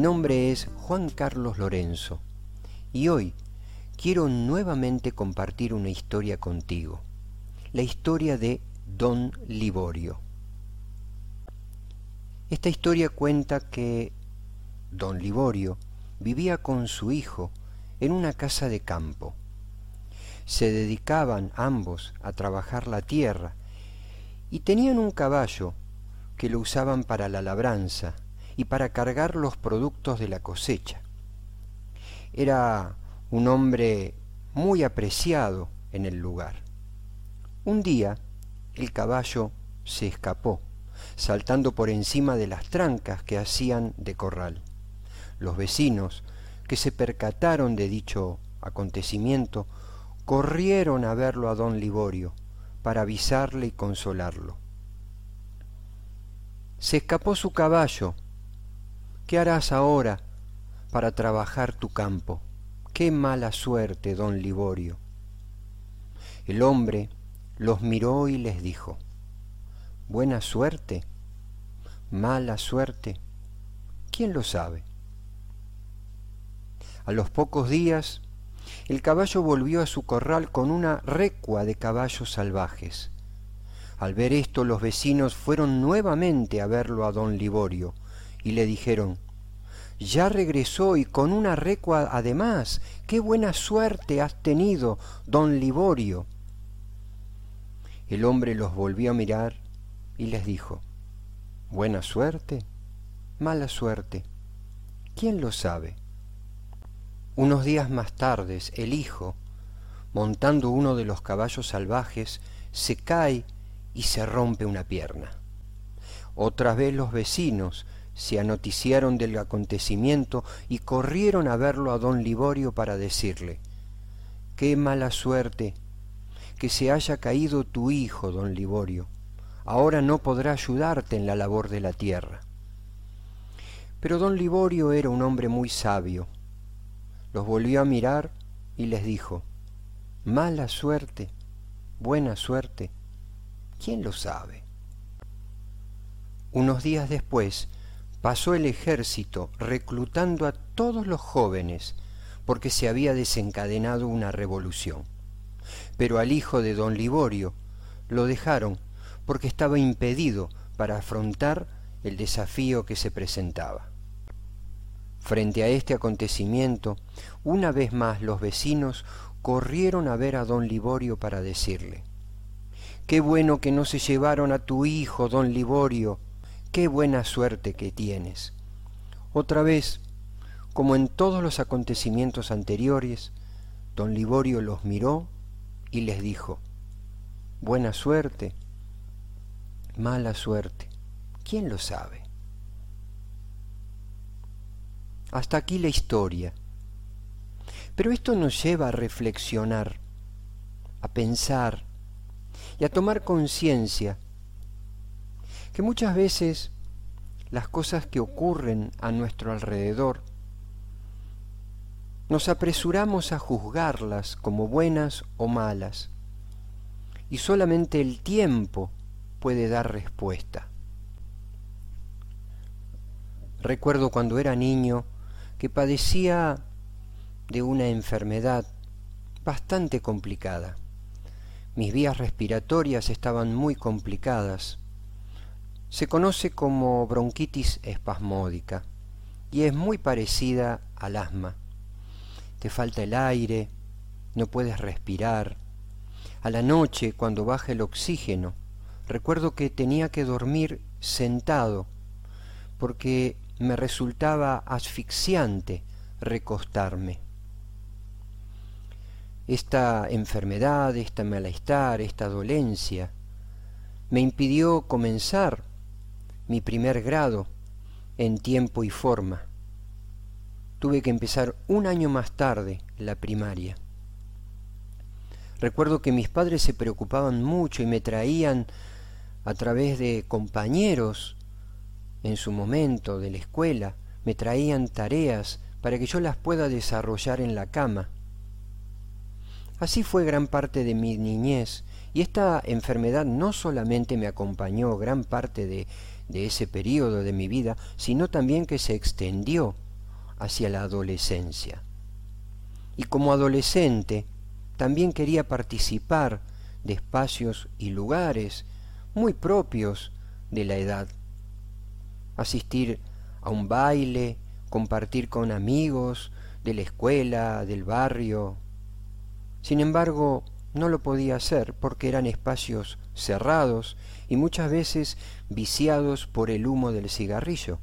nombre es Juan Carlos Lorenzo y hoy quiero nuevamente compartir una historia contigo, la historia de Don Liborio. Esta historia cuenta que Don Liborio vivía con su hijo en una casa de campo. Se dedicaban ambos a trabajar la tierra y tenían un caballo que lo usaban para la labranza y para cargar los productos de la cosecha. Era un hombre muy apreciado en el lugar. Un día el caballo se escapó, saltando por encima de las trancas que hacían de corral. Los vecinos, que se percataron de dicho acontecimiento, corrieron a verlo a don Liborio para avisarle y consolarlo. Se escapó su caballo. ¿Qué harás ahora para trabajar tu campo? Qué mala suerte, don Liborio. El hombre los miró y les dijo, ¿Buena suerte? ¿Mala suerte? ¿Quién lo sabe? A los pocos días, el caballo volvió a su corral con una recua de caballos salvajes. Al ver esto, los vecinos fueron nuevamente a verlo a don Liborio y le dijeron, ya regresó y con una recua además. Qué buena suerte has tenido, don Liborio. El hombre los volvió a mirar y les dijo, ¿Buena suerte? ¿Mala suerte? ¿Quién lo sabe? Unos días más tarde, el hijo, montando uno de los caballos salvajes, se cae y se rompe una pierna. Otra vez los vecinos se anoticiaron del acontecimiento y corrieron a verlo a don Liborio para decirle, Qué mala suerte que se haya caído tu hijo, don Liborio. Ahora no podrá ayudarte en la labor de la tierra. Pero don Liborio era un hombre muy sabio. Los volvió a mirar y les dijo, Mala suerte, buena suerte, ¿quién lo sabe? Unos días después, pasó el ejército reclutando a todos los jóvenes porque se había desencadenado una revolución. Pero al hijo de don Liborio lo dejaron porque estaba impedido para afrontar el desafío que se presentaba. Frente a este acontecimiento, una vez más los vecinos corrieron a ver a don Liborio para decirle, Qué bueno que no se llevaron a tu hijo, don Liborio, qué buena suerte que tienes. Otra vez, como en todos los acontecimientos anteriores, don Liborio los miró y les dijo, buena suerte, mala suerte, ¿quién lo sabe? Hasta aquí la historia. Pero esto nos lleva a reflexionar, a pensar y a tomar conciencia que muchas veces las cosas que ocurren a nuestro alrededor nos apresuramos a juzgarlas como buenas o malas, y solamente el tiempo puede dar respuesta. Recuerdo cuando era niño que padecía de una enfermedad bastante complicada. Mis vías respiratorias estaban muy complicadas se conoce como bronquitis espasmódica y es muy parecida al asma. Te falta el aire, no puedes respirar. A la noche, cuando baja el oxígeno, recuerdo que tenía que dormir sentado porque me resultaba asfixiante recostarme. Esta enfermedad, esta malestar, esta dolencia, me impidió comenzar mi primer grado en tiempo y forma. Tuve que empezar un año más tarde la primaria. Recuerdo que mis padres se preocupaban mucho y me traían a través de compañeros en su momento de la escuela, me traían tareas para que yo las pueda desarrollar en la cama. Así fue gran parte de mi niñez y esta enfermedad no solamente me acompañó gran parte de, de ese periodo de mi vida, sino también que se extendió hacia la adolescencia. Y como adolescente también quería participar de espacios y lugares muy propios de la edad. Asistir a un baile, compartir con amigos de la escuela, del barrio. Sin embargo, no lo podía hacer porque eran espacios cerrados y muchas veces viciados por el humo del cigarrillo.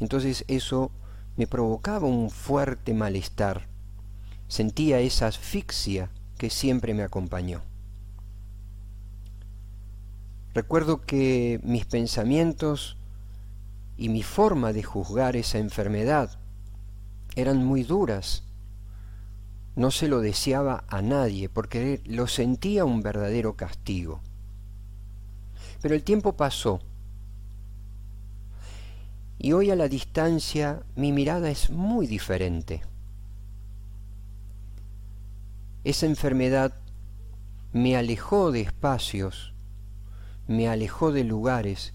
Entonces eso me provocaba un fuerte malestar. Sentía esa asfixia que siempre me acompañó. Recuerdo que mis pensamientos y mi forma de juzgar esa enfermedad eran muy duras. No se lo deseaba a nadie porque lo sentía un verdadero castigo. Pero el tiempo pasó y hoy a la distancia mi mirada es muy diferente. Esa enfermedad me alejó de espacios, me alejó de lugares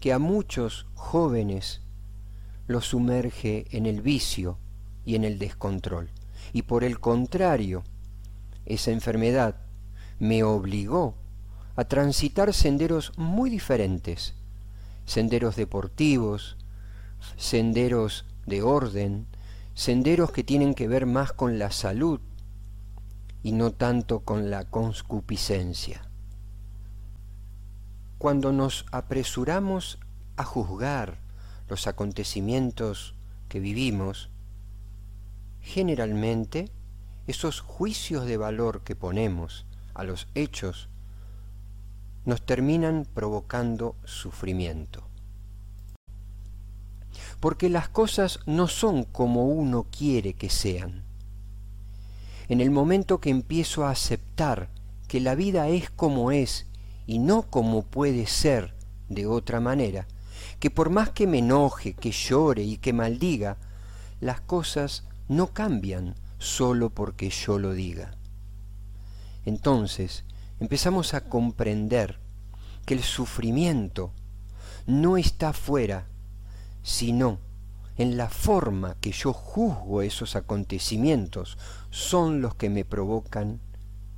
que a muchos jóvenes los sumerge en el vicio y en el descontrol. Y por el contrario, esa enfermedad me obligó a transitar senderos muy diferentes, senderos deportivos, senderos de orden, senderos que tienen que ver más con la salud y no tanto con la conscupiscencia. Cuando nos apresuramos a juzgar los acontecimientos que vivimos, generalmente esos juicios de valor que ponemos a los hechos nos terminan provocando sufrimiento. Porque las cosas no son como uno quiere que sean. En el momento que empiezo a aceptar que la vida es como es y no como puede ser de otra manera, que por más que me enoje, que llore y que maldiga, las cosas no cambian solo porque yo lo diga. Entonces empezamos a comprender que el sufrimiento no está fuera, sino en la forma que yo juzgo esos acontecimientos son los que me provocan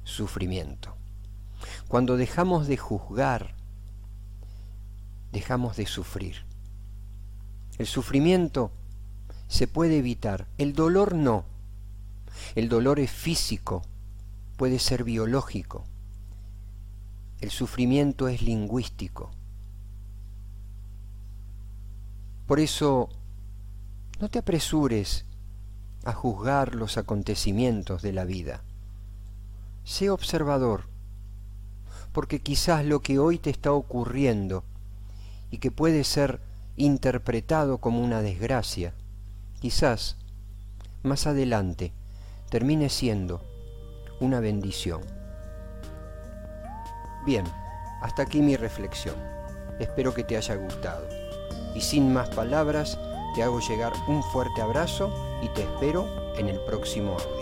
sufrimiento. Cuando dejamos de juzgar, dejamos de sufrir. El sufrimiento se puede evitar, el dolor no. El dolor es físico, puede ser biológico. El sufrimiento es lingüístico. Por eso, no te apresures a juzgar los acontecimientos de la vida. Sé observador, porque quizás lo que hoy te está ocurriendo y que puede ser interpretado como una desgracia, quizás más adelante termine siendo una bendición. Bien, hasta aquí mi reflexión. Espero que te haya gustado. Y sin más palabras, te hago llegar un fuerte abrazo y te espero en el próximo audio.